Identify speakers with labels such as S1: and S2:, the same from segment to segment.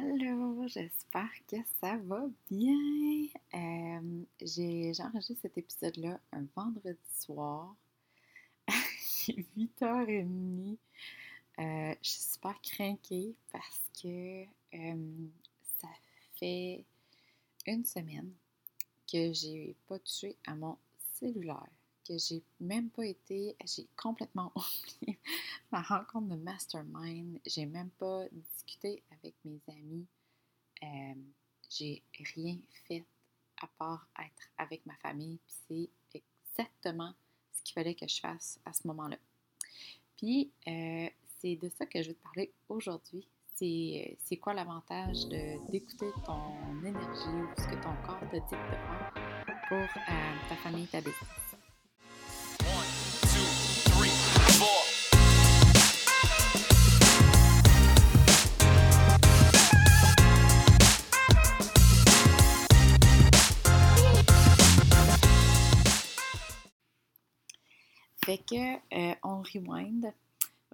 S1: Allô, j'espère que ça va bien. Euh, j'ai enregistré cet épisode-là un vendredi soir. Il est 8h30. Euh, je suis super craquée parce que euh, ça fait une semaine que j'ai pas touché à mon cellulaire que j'ai même pas été, j'ai complètement oublié ma rencontre de mastermind. J'ai même pas discuté avec mes amis. Euh, j'ai rien fait à part être avec ma famille. Puis c'est exactement ce qu'il fallait que je fasse à ce moment-là. Puis euh, c'est de ça que je vais te parler aujourd'hui. C'est, c'est quoi l'avantage d'écouter ton énergie ou ce que ton corps te dit de faire pour euh, ta famille ta business? Fait que, euh, on rewind.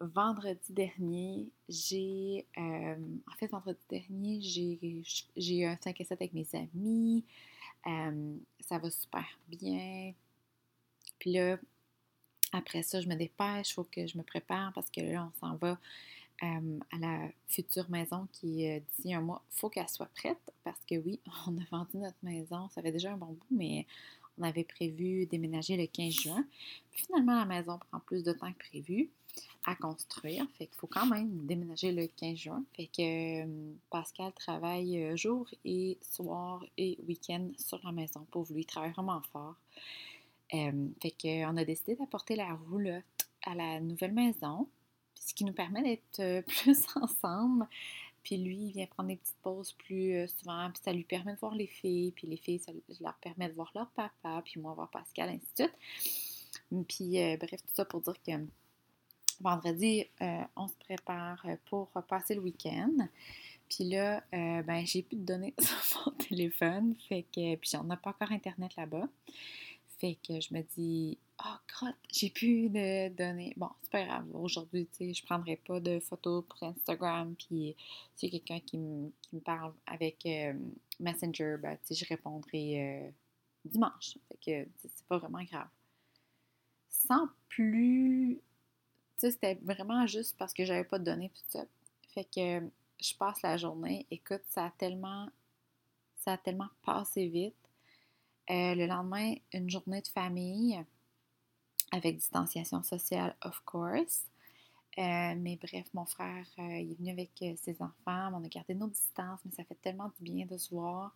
S1: Vendredi dernier, j'ai. Euh, en fait, vendredi dernier, j'ai eu un 5 et 7 avec mes amis. Euh, ça va super bien. Puis là, après ça, je me dépêche, il faut que je me prépare parce que là, on s'en va à la future maison qui est d'ici un mois. Faut qu'elle soit prête parce que oui, on a vendu notre maison. Ça fait déjà un bon bout, mais on avait prévu déménager le 15 juin. finalement, la maison prend plus de temps que prévu à construire. Fait qu'il faut quand même déménager le 15 juin. Fait que euh, Pascal travaille euh, jour et soir et week-end sur la maison. Pour lui, il travaille vraiment fort. Euh, fait qu'on a décidé d'apporter la roulotte à la nouvelle maison, ce qui nous permet d'être plus ensemble, puis lui, il vient prendre des petites pauses plus euh, souvent, puis ça lui permet de voir les filles, puis les filles, ça leur permet de voir leur papa, puis moi voir Pascal, ainsi de suite. Puis euh, bref, tout ça pour dire que vendredi, euh, on se prépare pour passer le week-end. Puis là, ben j'ai plus de données sur mon téléphone, fait que puis on n'a pas encore internet là-bas. Fait que je me dis, oh crotte, j'ai plus de données. Bon, c'est pas grave. Aujourd'hui, tu sais, je prendrai pas de photos pour Instagram. Puis si quelqu'un qui, me parle avec euh, Messenger, ben, tu sais, je répondrai euh, dimanche. Fait que c'est pas vraiment grave. Sans plus. Tu sais, c'était vraiment juste parce que j'avais pas de données, tout ça. Fait que je passe la journée. Écoute, ça a tellement. Ça a tellement passé vite euh, le lendemain, une journée de famille avec distanciation sociale, of course. Euh, mais bref, mon frère, euh, il est venu avec ses enfants. On a gardé nos distances, mais ça fait tellement du bien de se voir.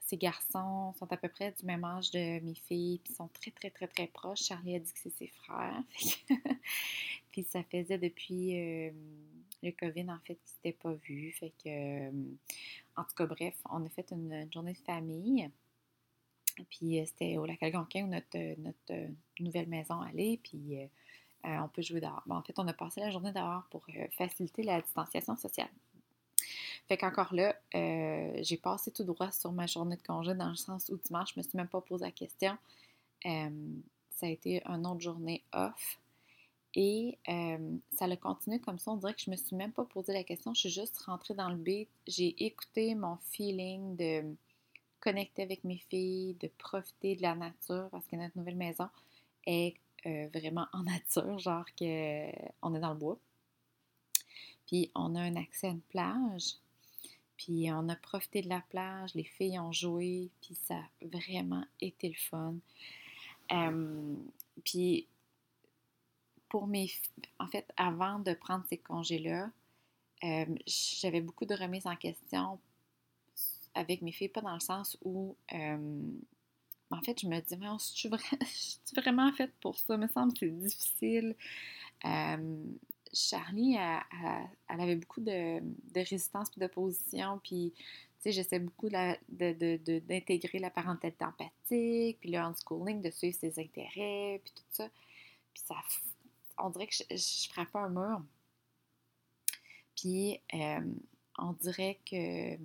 S1: ces garçons sont à peu près du même âge de mes filles, puis sont très, très, très, très proches. Charlie a dit que c'est ses frères. puis ça faisait depuis le COVID, en fait, qu'ils s'étaient pas vus. Fait que, en tout cas, bref, on a fait une journée de famille. Puis euh, c'était au lac Algonquin où notre, euh, notre euh, nouvelle maison allait. Puis on peut jouer dehors. en fait, on a passé la journée dehors pour faciliter la distanciation sociale. Fait qu'encore là, j'ai passé tout droit sur ma journée de congé dans le sens où dimanche, je me suis même pas posé la question. ça a été une autre journée off. Et ça a continué comme ça. On dirait que je me suis même pas posé la question. Je suis juste rentrée dans le beat. J'ai écouté mon feeling de connecter avec mes filles, de profiter de la nature parce que notre nouvelle maison est euh, vraiment en nature, genre que on est dans le bois. Puis on a un accès à une plage. Puis on a profité de la plage, les filles ont joué, puis ça a vraiment été le fun. puis pour mes... En fait, avant de prendre ces congés-là, j'avais beaucoup de remises en question avec mes filles, pas dans le sens où, euh, en fait, je me dis, mais je suis, vraiment faite pour ça? Il me semble que c'est difficile. Euh, Charlie, elle, avait beaucoup de, résistance et d'opposition, puis, tu sais, j'essaie beaucoup d'intégrer la parentalité empathique, puis le unschooling, de suivre ses intérêts, puis tout ça. Puis ça, on dirait que je, je frappe un mur. Puis, euh, on dirait que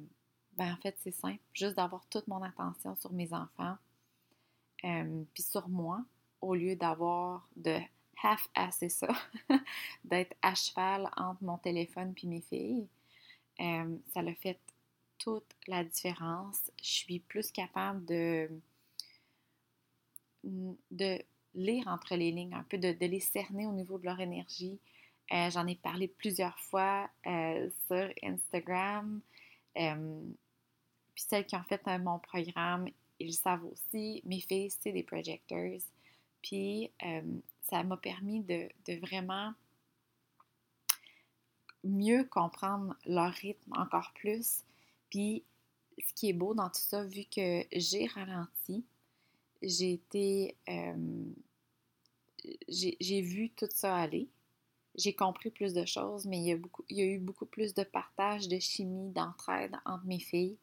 S1: ben en fait, c'est simple. Juste d'avoir toute mon attention sur mes enfants, euh, puis sur moi, au lieu d'avoir de half-asser ça, d'être à cheval entre mon téléphone puis mes filles. euh, ça l'a fait toute la différence. Je suis plus capable de, de lire entre les lignes, un peu de, les cerner au niveau de leur énergie. Euh, j'en ai parlé plusieurs fois sur Instagram. Puis celles qui ont fait mon programme, ils savent aussi. Mes filles, c'est des projectors. Puis ça m'a permis de, vraiment mieux comprendre leur rythme encore plus. Puis, ce qui est beau dans tout ça, vu que j'ai ralenti, j'ai été. Euh, j'ai vu tout ça aller. J'ai compris plus de choses, mais il y a eu beaucoup plus de partage, de chimie, d'entraide entre mes filles.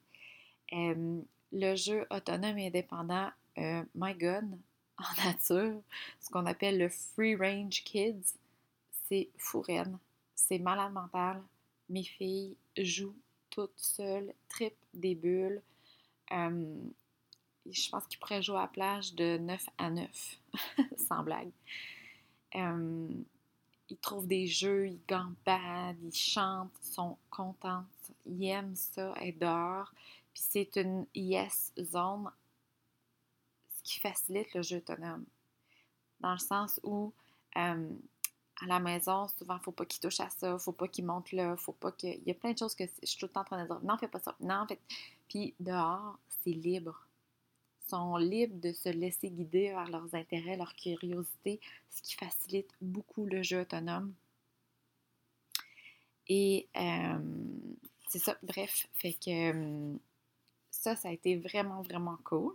S1: Le jeu autonome et indépendant, euh, my God, en nature, ce qu'on appelle le free range kids, c'est fou c'est malade mental. Mes filles jouent toutes seules, tripent des bulles. Je pense qu'ils pourraient jouer à la plage de 9 à 9, sans blague. Ils trouvent des jeux, ils gambadent, ils chantent, ils sont contents, ils aiment ça, être dehors. Puis c'est une yes zone, ce qui facilite le jeu autonome. Dans le sens où euh, à la maison, souvent, faut pas qu'il touche à ça, faut pas qu'il monte là, faut pas que. Il y a plein de choses que je suis tout le temps en train de dire non, fais pas ça, non, fait. Puis dehors, c'est libre. Ils sont libres de se laisser guider vers leurs intérêts, leur curiosité, ce qui facilite beaucoup le jeu autonome. Et euh, c'est ça, bref, fait que euh, ça, ça a été vraiment, vraiment cool.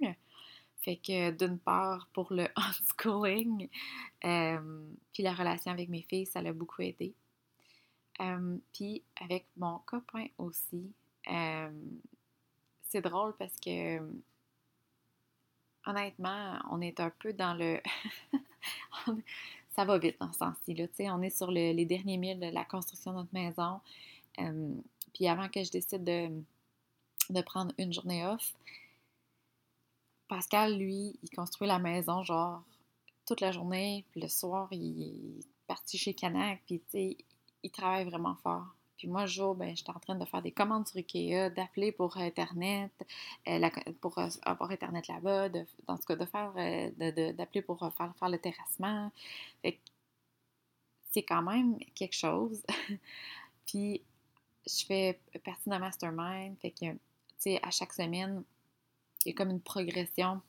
S1: Fait que d'une part, pour le unschooling, euh, puis la relation avec mes filles, ça l'a beaucoup aidé. Euh, puis avec mon copain aussi, euh, c'est drôle parce que honnêtement, on est un peu dans le. ça va vite dans ce sens-ci. On est sur les derniers milles de la construction de notre maison. puis avant que je décide de, de prendre une journée off, Pascal, lui, il construit la maison, genre, toute la journée, puis le soir, il est parti chez Canac, puis, tu sais, il travaille vraiment fort. Puis moi, jour, ben, j'étais en train de faire des commandes sur Ikea, d'appeler pour Internet, euh, pour euh, avoir Internet là-bas, dans ce cas, de faire, euh, d'appeler pour faire, faire le terrassement. Fait c'est quand même quelque chose. puis je fais partie d'un mastermind, fait que, à chaque semaine, il y a comme une progression.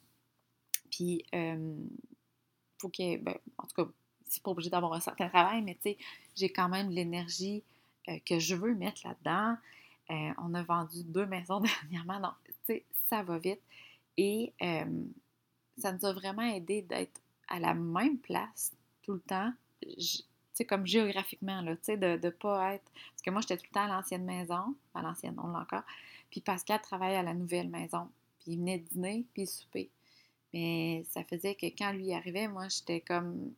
S1: Puis, euh, faut que, ben, en tout cas, c'est pas obligé d'avoir un certain travail, mais tu j'ai quand même l'énergie euh, que je veux mettre là-dedans. Euh, on a vendu deux maisons dernièrement, donc, ça va vite. Et euh, ça nous a vraiment aidé d'être à la même place tout le temps. Sais, comme géographiquement, là, de ne pas être... Parce que moi, j'étais tout le temps à l'ancienne maison, à l'ancienne, on l'a encore, puis Pascal travaille à la nouvelle maison il venait dîner, puis souper. Mais ça faisait que quand lui arrivait, moi, j'étais comme.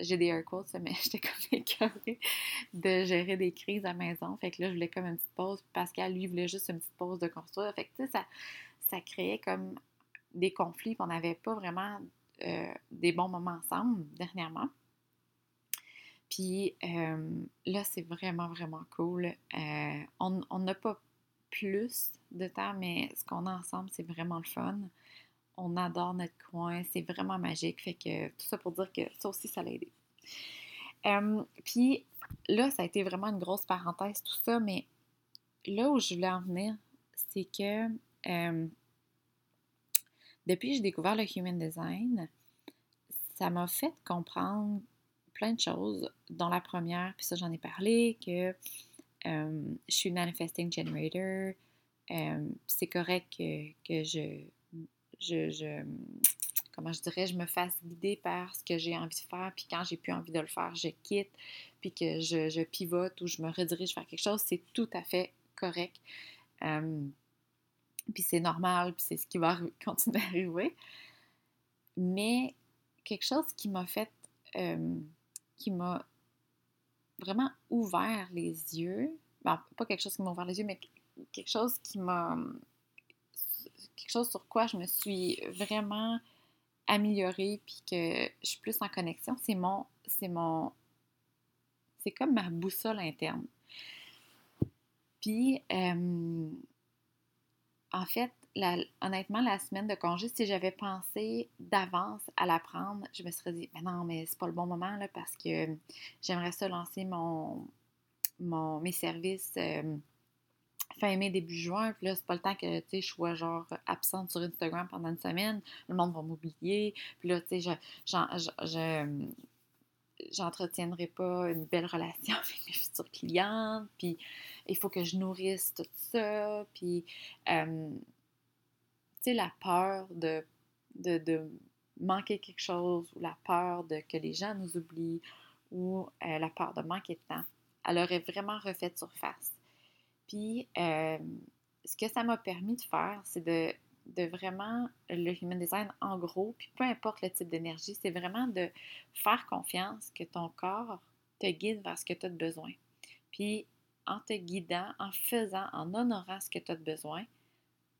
S1: J'ai des air quotes, mais j'étais comme écœurée de gérer des crises à la maison. Fait que là, je voulais comme une petite pause. Puis Pascal, lui, voulait juste une petite pause de construire. Fait que, tu sais, ça, ça créait comme des conflits. Puis on n'avait pas vraiment euh, des bons moments ensemble dernièrement. Puis euh, là, c'est vraiment, vraiment cool. Euh, on n'a pas plus de temps, mais ce qu'on a ensemble, c'est vraiment le fun. On adore notre coin, c'est vraiment magique. Fait que tout ça pour dire que ça aussi, ça l'a aidé. puis là, ça a été vraiment une grosse parenthèse, tout ça, mais là où je voulais en venir, c'est que depuis que j'ai découvert le Human Design, ça m'a fait comprendre plein de choses, dont la première, puis ça j'en ai parlé, que je suis manifesting generator. c'est correct que, je, je, comment je dirais, je me fasse guider par ce que j'ai envie de faire, puis quand j'ai plus envie de le faire, je quitte, puis que je, pivote ou je me redirige vers quelque chose, c'est tout à fait correct. puis c'est normal, puis c'est ce qui va continuer à arriver. Mais quelque chose qui m'a fait, qui m'a vraiment ouvert les yeux. pas quelque chose qui m'a ouvert les yeux, mais quelque chose qui m'a. quelque chose sur quoi je me suis vraiment améliorée puis que je suis plus en connexion, c'est mon. C'est mon. C'est comme ma boussole interne. Puis, euh, en fait, honnêtement, la semaine de congé, si j'avais pensé d'avance à la prendre, je me serais dit, mais non, mais c'est pas le bon moment parce que j'aimerais ça lancer mon, mon mes services euh, fin mai, début juin. Puis là, c'est pas le temps que je sois genre absente sur Instagram pendant une semaine. Le monde va m'oublier. Puis là, tu sais, je, j'entretiendrai pas une belle relation avec mes futures clientes, puis il faut que je nourrisse tout ça, puis euh, la peur de, manquer quelque chose ou la peur que les gens nous oublient ou euh, la peur de manquer de temps, elle aurait vraiment refait surface. Puis, euh, ce que ça m'a permis de faire, c'est de, de, vraiment le human design en gros, puis peu importe le type d'énergie, c'est vraiment de faire confiance que ton corps te guide vers ce que tu as besoin. Puis, en te guidant, en faisant, en honorant ce que tu as besoin,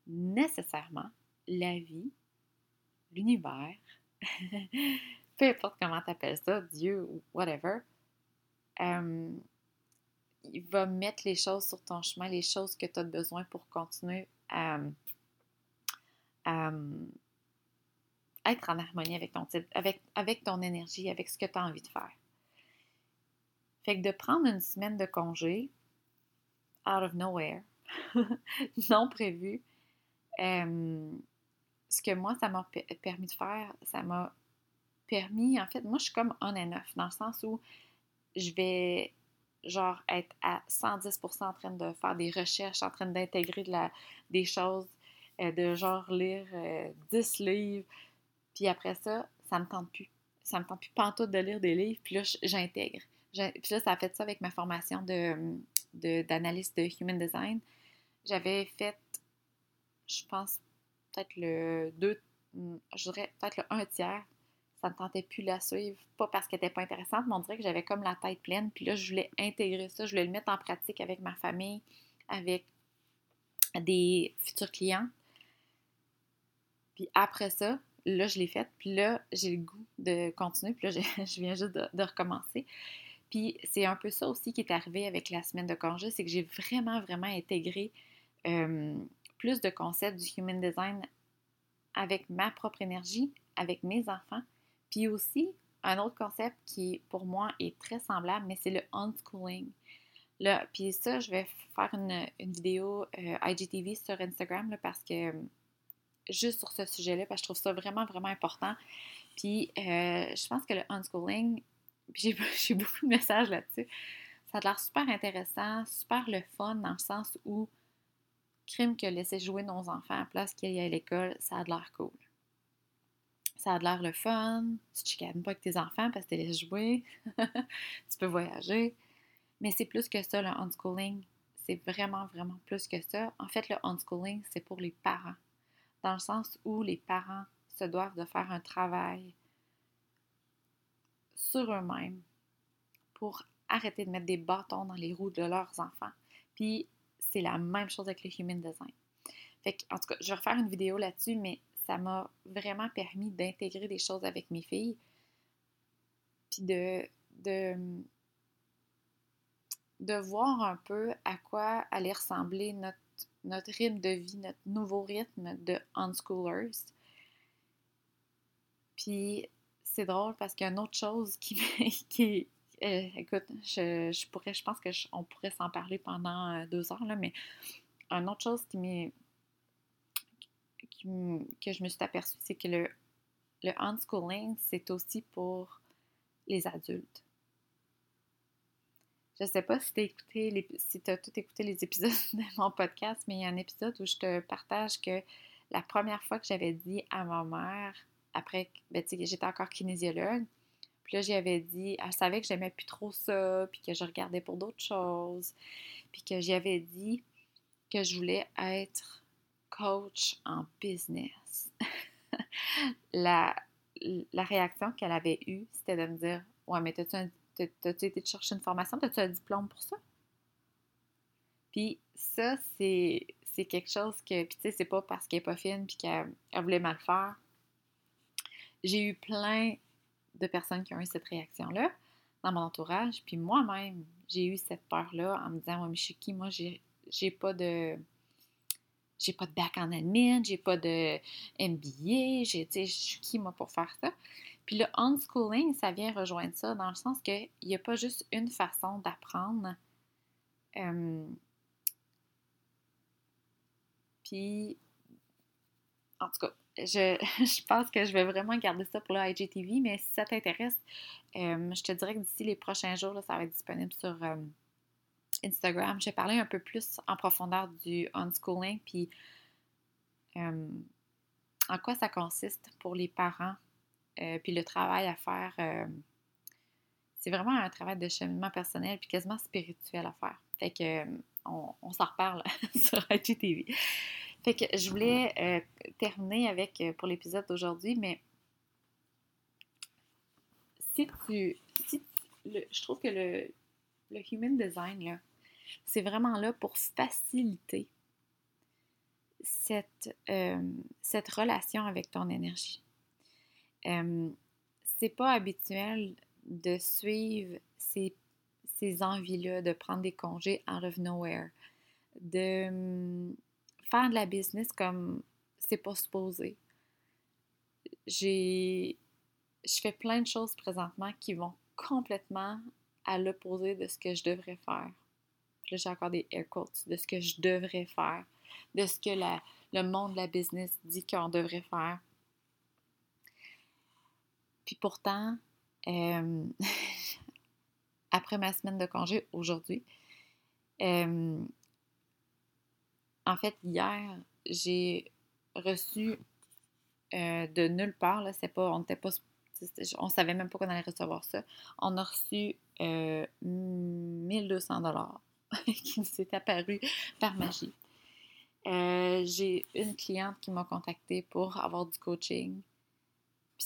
S1: nécessairement la vie, l'univers, peu importe comment tu appelles ça, Dieu ou whatever, euh, il va mettre les choses sur ton chemin, les choses que tu as besoin pour continuer à, être en harmonie avec ton avec, avec ton énergie, avec ce que tu as envie de faire. Fait que de prendre une semaine de congé, out of nowhere, non prévu, ce que moi, ça m'a permis de faire, ça m'a permis, en fait, moi, je suis comme on and off, dans le sens où je vais, genre, être à 110% en train de faire des recherches, en train d'intégrer de la, des choses, euh, de genre lire 10 euh, livres, puis après ça, ça me tente plus. Ça me tente plus pantoute de lire des livres, puis là, j'intègre. Puis là, ça a fait ça avec ma formation d'analyste de, de Human Design. J'avais fait, je pense, peut-être le 2, hmm, je dirais peut-être le 1 tiers. Ça ne tentait plus la suivre. Pas parce qu'elle n'était pas intéressante, mais on dirait que j'avais comme la tête pleine. Puis là, je voulais intégrer ça, je voulais le mettre en pratique avec ma famille, avec des futurs clients. Puis après ça, là, je l'ai faite. Puis là, j'ai le goût de continuer. Puis là, je viens juste de, recommencer. Puis c'est un peu ça aussi qui est arrivé avec la semaine de congé, c'est que j'ai vraiment, vraiment intégré euh, plus de concepts du human design avec ma propre énergie, avec mes enfants. Puis aussi, un autre concept qui, pour moi, est très semblable, mais c'est le unschooling. Là, puis ça, je vais faire une, vidéo euh, IGTV sur Instagram parce que juste sur ce sujet-là, parce que je trouve ça vraiment, vraiment important. Puis euh, je pense que le unschooling, puis j'ai beaucoup de messages là-dessus, ça a l'air super intéressant, super le fun dans le sens où crime que laisser jouer nos enfants à place qu'ils aillent à l'école, ça a de l'air cool. Ça a de l'air le fun, tu te chicanes pas avec tes enfants parce que tu les laisses jouer, tu peux voyager. Mais c'est plus que ça, le unschooling. C'est vraiment, vraiment plus que ça. En fait, le unschooling, c'est pour les parents. Dans le sens où les parents se doivent de faire un travail sur eux-mêmes pour arrêter de mettre des bâtons dans les roues de leurs enfants. Puis c'est la même chose avec le human design. Fait en tout cas, je vais refaire une vidéo là-dessus, mais ça m'a vraiment permis d'intégrer des choses avec mes filles. Puis de, de, de voir un peu à quoi allait ressembler notre, notre rythme de vie, notre nouveau rythme de unschoolers. Puis c'est drôle parce qu'il y a une autre chose qui, qui, euh, écoute, je, pourrais, je pense qu'on pourrait s'en parler pendant euh, deux heures, là, mais une autre chose qui m'est que je me suis aperçue, c'est que le, le unschooling, c'est aussi pour les adultes. Je ne sais pas si tu écouté si as tout écouté les épisodes de mon podcast, mais il y a un épisode où je te partage que la première fois que j'avais dit à ma mère, après, ben, j'étais encore kinésiologue, puis là, j'avais dit, elle savait que j'aimais plus trop ça, puis que je regardais pour d'autres choses. Puis que j'avais dit que je voulais être coach en business. la, la réaction qu'elle avait eue, c'était de me dire Ouais, mais t'as-tu été te chercher une formation? T'as-tu un diplôme pour ça? Puis ça, c'est quelque chose que, puis tu sais, c'est pas parce qu'elle est pas fine puis qu'elle voulait mal faire. J'ai eu plein de personnes qui ont eu cette réaction-là dans mon entourage. Puis moi-même, j'ai eu cette peur-là en me disant, ouais, mais je suis qui? Moi, j'ai pas de j'ai pas de bac en admin, j'ai pas de MBA, j'ai, je suis qui moi pour faire ça? Puis le unschooling, ça vient rejoindre ça dans le sens qu'il n'y a pas juste une façon d'apprendre. Euh, puis, en tout cas, je, je, pense que je vais vraiment garder ça pour le IGTV, mais si ça t'intéresse, euh, je te dirais que d'ici les prochains jours, ça va être disponible sur euh, Instagram. Je vais parler un peu plus en profondeur du unschooling, puis en quoi ça consiste pour les parents euh, puis le travail à faire, euh, c'est vraiment un travail de cheminement personnel puis quasiment spirituel à faire. Fait que euh, on, s'en reparle sur IGTV. Fait que je voulais terminer avec pour l'épisode d'aujourd'hui, mais si tu. je trouve que le, le human design, c'est vraiment là pour faciliter cette, cette relation avec ton énergie c'est pas habituel de suivre ces, envies-là, de prendre des congés out of nowhere, de faire de la business comme c'est pas supposé. J'ai. Je fais plein de choses présentement qui vont complètement à l'opposé de ce que je devrais faire. là, j'ai encore des air de ce que je devrais faire, de ce que la, le monde de la business dit qu'on devrait faire. Puis pourtant, euh, après ma semaine de congé aujourd'hui, euh, en fait, hier, j'ai reçu euh, de nulle part, là, c'est pas, on n'était pas, on savait même pas qu'on allait recevoir ça. On a reçu 1200 dollars qui s'est apparu par magie. j'ai une cliente qui m'a contacté pour avoir du coaching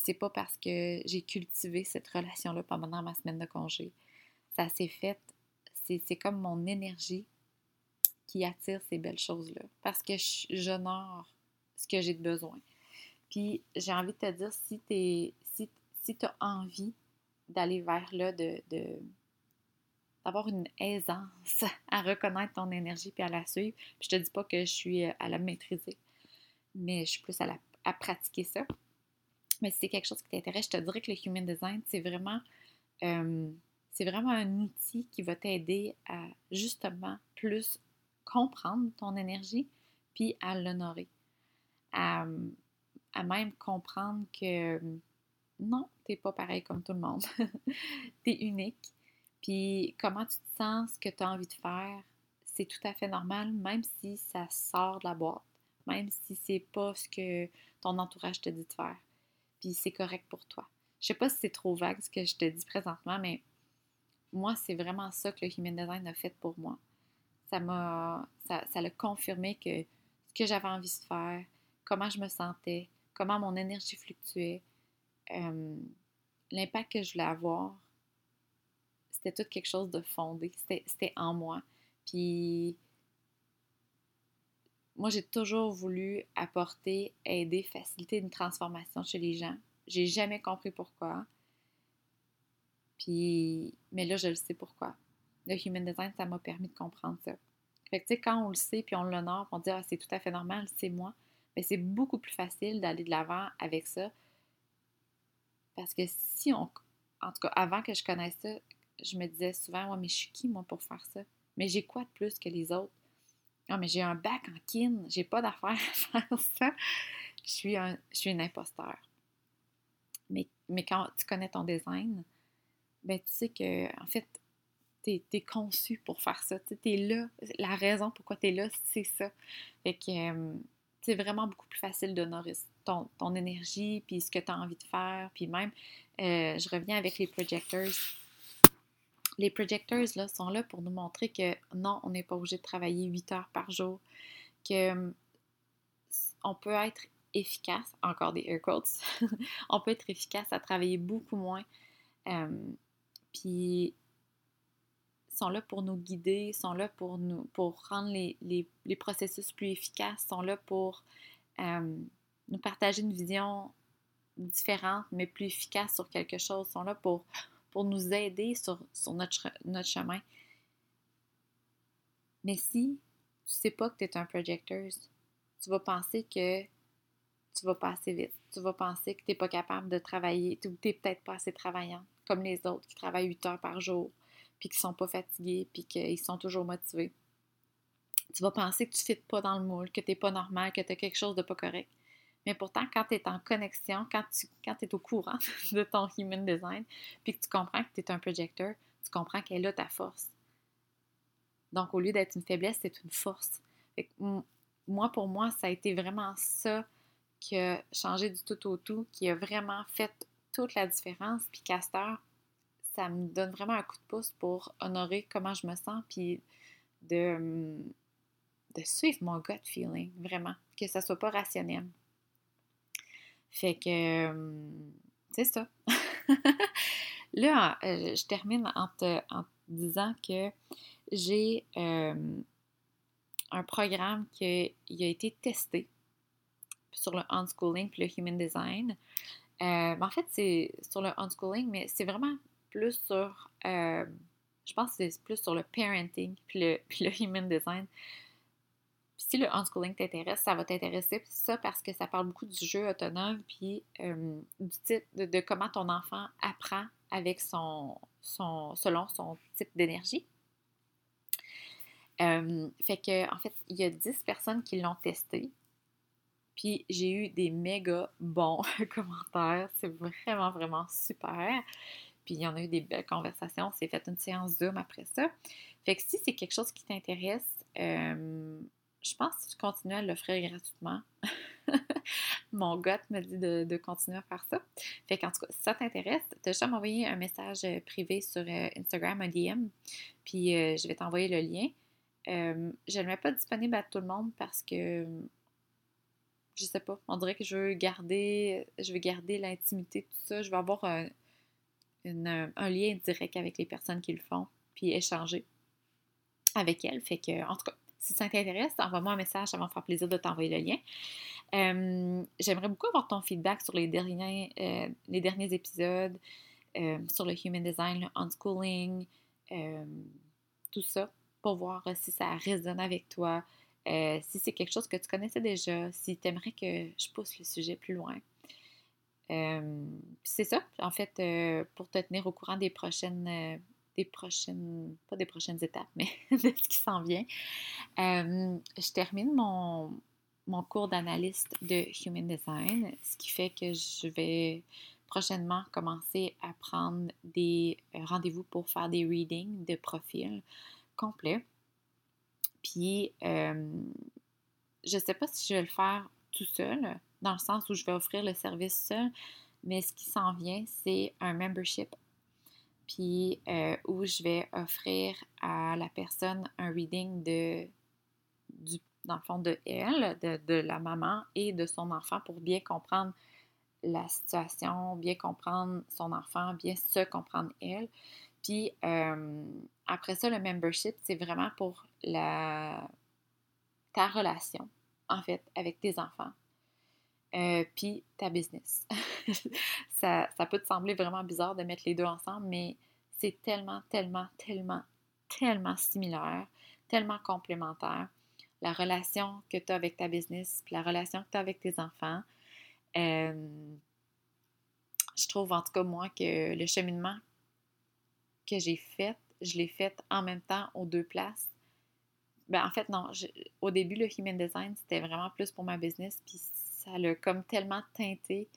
S1: c'est pas parce que j'ai cultivé cette relation-là pendant ma semaine de congé. Ça s'est fait, c'est comme mon énergie qui attire ces belles choses-là. Parce que j'honore ce que j'ai de besoin. Puis j'ai envie de te dire, si tu si, si as envie d'aller vers là, de, d'avoir une aisance à reconnaître ton énergie puis à la suivre. Puis je te dis pas que je suis à la maîtriser, mais je suis plus à, la, à pratiquer ça. Mais si c'est quelque chose qui t'intéresse, je te dirais que le Human Design, c'est vraiment, euh, c'est vraiment un outil qui va t'aider à justement plus comprendre ton énergie puis à l'honorer. À, même comprendre que non, t'es pas pareil comme tout le monde. tu es unique. Puis comment tu te sens, ce que tu as envie de faire, c'est tout à fait normal, même si ça sort de la boîte, même si c'est pas ce que ton entourage te dit de faire puis c'est correct pour toi. Je sais pas si c'est trop vague ce que je te dis présentement, mais moi, c'est vraiment ça que le Human Design a fait pour moi. Ça m'a. Ça, ça l'a confirmé que ce que j'avais envie de faire, comment je me sentais, comment mon énergie fluctuait, euh, l'impact que je voulais avoir, c'était tout quelque chose de fondé. C'était en moi. Puis moi, j'ai toujours voulu apporter, aider, faciliter une transformation chez les gens. J'ai jamais compris pourquoi. Puis, mais là, je le sais pourquoi. Le Human Design, ça m'a permis de comprendre ça. Fait que, tu sais, quand on le sait, puis on l'honore, on dit, ah, c'est tout à fait normal, c'est moi, mais c'est beaucoup plus facile d'aller de l'avant avec ça. Parce que si on. En tout cas, avant que je connaisse ça, je me disais souvent, moi, mais je suis qui, moi, pour faire ça? Mais j'ai quoi de plus que les autres? Ah, mais j'ai un bac en kin, j'ai pas d'affaires à faire ça. Je suis, un, je suis une imposteur. Mais, mais quand tu connais ton design, ben tu sais que, en fait, tu es, conçu pour faire ça. Tu es là. La raison pourquoi tu es là, c'est ça. Fait que euh, c'est vraiment beaucoup plus facile d'honorer ton, ton énergie, puis ce que tu as envie de faire. Puis même, euh, je reviens avec les projectors les projectors là, sont là pour nous montrer que non, on n'est pas obligé de travailler 8 heures par jour, que hum, on peut être efficace, encore des air quotes, on peut être efficace à travailler beaucoup moins. Puis sont là pour nous guider, sont là pour nous pour rendre les, les, processus plus efficaces, sont là pour hum, nous partager une vision différente mais plus efficace sur quelque chose, sont là pour pour nous aider sur, notre, notre chemin. Mais si sais pas que tu es un projecteur. Tu vas penser que tu vas pas assez vite. Tu vas penser que tu n'es pas capable de travailler, tu n'es peut-être pas assez travaillant, comme les autres qui travaillent 8 heures par jour, puis qui sont pas fatigués, puis qu'ils sont toujours motivés. Tu vas penser que tu ne fites pas dans le moule, que tu n'es pas normal, que tu as quelque chose de pas correct. Mais pourtant, quand tu es en connexion, quand tu quand es au courant de ton human design, puis que tu comprends que tu es un projecteur, tu comprends qu'elle a ta force. Donc, au lieu d'être une faiblesse, c'est une force. moi, pour moi, ça a été vraiment ça qui a changé du tout au tout, qui a vraiment fait toute la différence. Puis Castor, ça me donne vraiment un coup de pouce pour honorer comment je me sens, puis de, de suivre mon gut feeling, vraiment, que ça soit pas rationnel. Fait que, c'est ça. Là, euh, je termine en te, disant que j'ai euh, un programme qui a été testé sur le unschooling puis le human design. Euh, en fait, c'est sur le unschooling, mais c'est vraiment plus sur, euh, je pense plus sur le parenting puis le, human design. si le unschooling t'intéresse, ça va t'intéresser ça parce que ça parle beaucoup du jeu autonome puis euh, du type de, comment ton enfant apprend avec son, son selon son type d'énergie. fait que, en fait, il y a 10 personnes qui l'ont testé. Puis j'ai eu des méga bons commentaires. C'est vraiment, vraiment super. Puis il y en a eu des belles conversations. C'est fait une séance Zoom après ça. Fait que si c'est quelque chose qui t'intéresse, euh, je pense que tu continues à l'offrir gratuitement. Mon gars me dit de, continuer à faire ça. Fait qu'en tout cas, si ça t'intéresse, tu as juste à m'envoyer un message euh, privé sur euh, Instagram, un DM, puis je vais t'envoyer le lien. je ne le mets pas disponible à tout le monde parce que je sais pas, on dirait que je veux garder, je veux garder l'intimité, tout ça. Je veux avoir un, lien direct avec les personnes qui le font, puis échanger avec elles. Fait que, en tout cas, si ça t'intéresse, envoie-moi un message, ça va me faire plaisir de t'envoyer le lien. Euh, j'aimerais beaucoup avoir ton feedback sur les derniers, euh, épisodes, euh, sur le human design, le unschooling, tout ça, pour voir si ça résonne avec toi, euh, si c'est quelque chose que tu connaissais déjà, si tu aimerais que je pousse le sujet plus loin. Euh, c'est ça, en fait, euh, pour te tenir au courant des prochaines, des prochaines, pas des prochaines étapes, mais de ce qui s'en vient. je termine mon, mon cours d'analyste de Human Design, ce qui fait que je vais prochainement commencer à prendre des rendez-vous pour faire des readings de profil complet. Puis, euh, je ne sais pas si je vais le faire tout seul, dans le sens où je vais offrir le service seul, mais ce qui s'en vient, c'est un membership. Puis, euh, où je vais offrir à la personne un reading de, du, dans le fond, de elle, de, de la maman et de son enfant pour bien comprendre la situation, bien comprendre son enfant, bien se comprendre elle. Puis euh, après ça, le membership, c'est vraiment pour la, ta relation, en fait, avec tes enfants. Euh, puis ta business. ça, ça peut te sembler vraiment bizarre de mettre les deux ensemble, mais c'est tellement, tellement, tellement, tellement similaire, tellement complémentaire. La relation que tu as avec ta business, puis la relation que tu as avec tes enfants. Euh, je trouve en tout cas moi que le cheminement que j'ai faite, je l'ai faite en même temps aux deux places. Ben, en fait, non. au début, le Human Design, c'était vraiment plus pour ma business, puis ça l'a comme tellement teinté,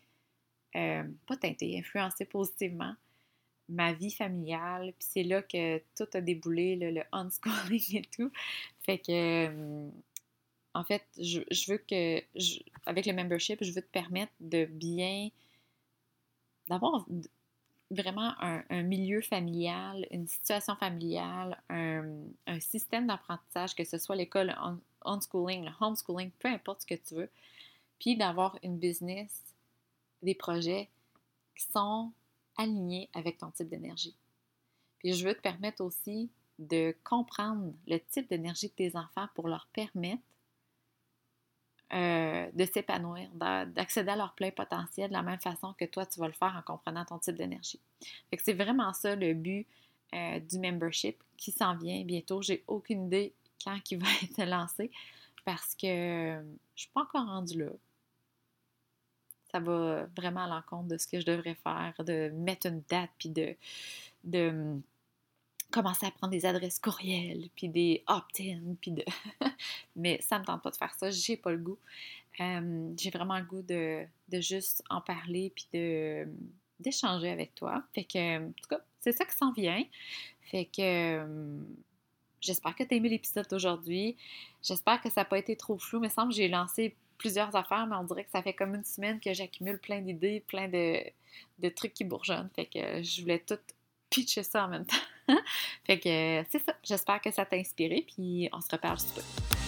S1: euh, pas teinté, influencé positivement ma vie familiale. Puis c'est là que tout a déboulé, le unschooling et tout. Fait que, euh, en fait, je, veux que, avec le membership, je veux te permettre de bien, d'avoir vraiment un, milieu familial, une situation familiale, un, système d'apprentissage, que ce soit l'école unschooling, le homeschooling, peu importe ce que tu veux, puis d'avoir une business, des projets qui sont alignés avec ton type d'énergie. Puis je veux te permettre aussi de comprendre le type d'énergie de tes enfants pour leur permettre euh, de s'épanouir, d'accéder à leur plein potentiel de la même façon que toi, tu vas le faire en comprenant ton type d'énergie. c'est vraiment ça le but euh, du membership qui s'en vient bientôt. J'ai aucune idée quand il va être lancé parce que je suis pas encore rendue là. Ça va vraiment à l'encontre de ce que je devrais faire, de mettre une date, puis de, de commencer à prendre des adresses courriels, puis des opt-in, puis de... Mais ça me tente pas de faire ça, j'ai pas le goût. Euh, j'ai vraiment le goût de, de juste en parler, puis de d'échanger avec toi. Fait que, en tout cas, c'est ça qui s'en vient. Fait que j'espère que tu as aimé l'épisode d'aujourd'hui. J'espère que ça n'a pas été trop flou. Il me semble que j'ai lancé plusieurs affaires, mais on dirait que ça fait comme une semaine que j'accumule plein d'idées, plein de, trucs qui bourgeonnent. Fait que je voulais tout pitcher ça en même temps. fait que c'est ça. J'espère que ça t'a inspiré, puis on se reparle super.